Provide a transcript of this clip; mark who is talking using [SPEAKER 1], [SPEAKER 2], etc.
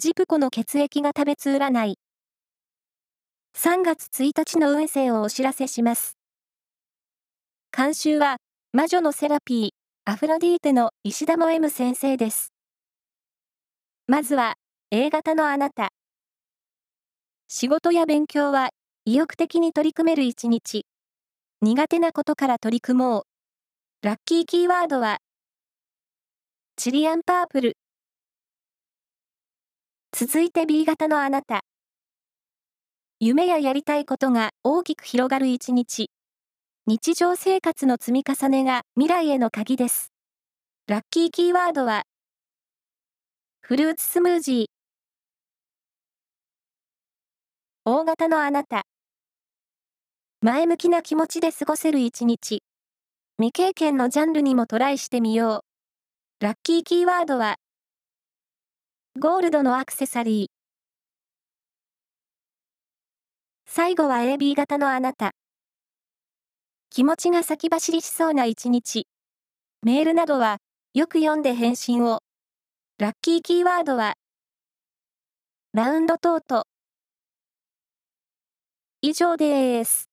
[SPEAKER 1] ジプコの血液が食べつ占い。3月1日の運勢をお知らせします。監修は、魔女のセラピー、アフロディーテの石田も M 先生です。まずは、A 型のあなた。仕事や勉強は、意欲的に取り組める一日。苦手なことから取り組もう。ラッキーキーワードは、チリアンパープル。続いて B 型のあなた。夢ややりたいことが大きく広がる一日。日常生活の積み重ねが未来への鍵です。ラッキーキーワードは、フルーツスムージー。大型のあなた。前向きな気持ちで過ごせる一日。未経験のジャンルにもトライしてみよう。ラッキーキーワードは、ゴールドのアクセサリー。最後は AB 型のあなた。気持ちが先走りしそうな一日。メールなどは、よく読んで返信を。ラッキーキーワードは、ラウンドトート。以上です。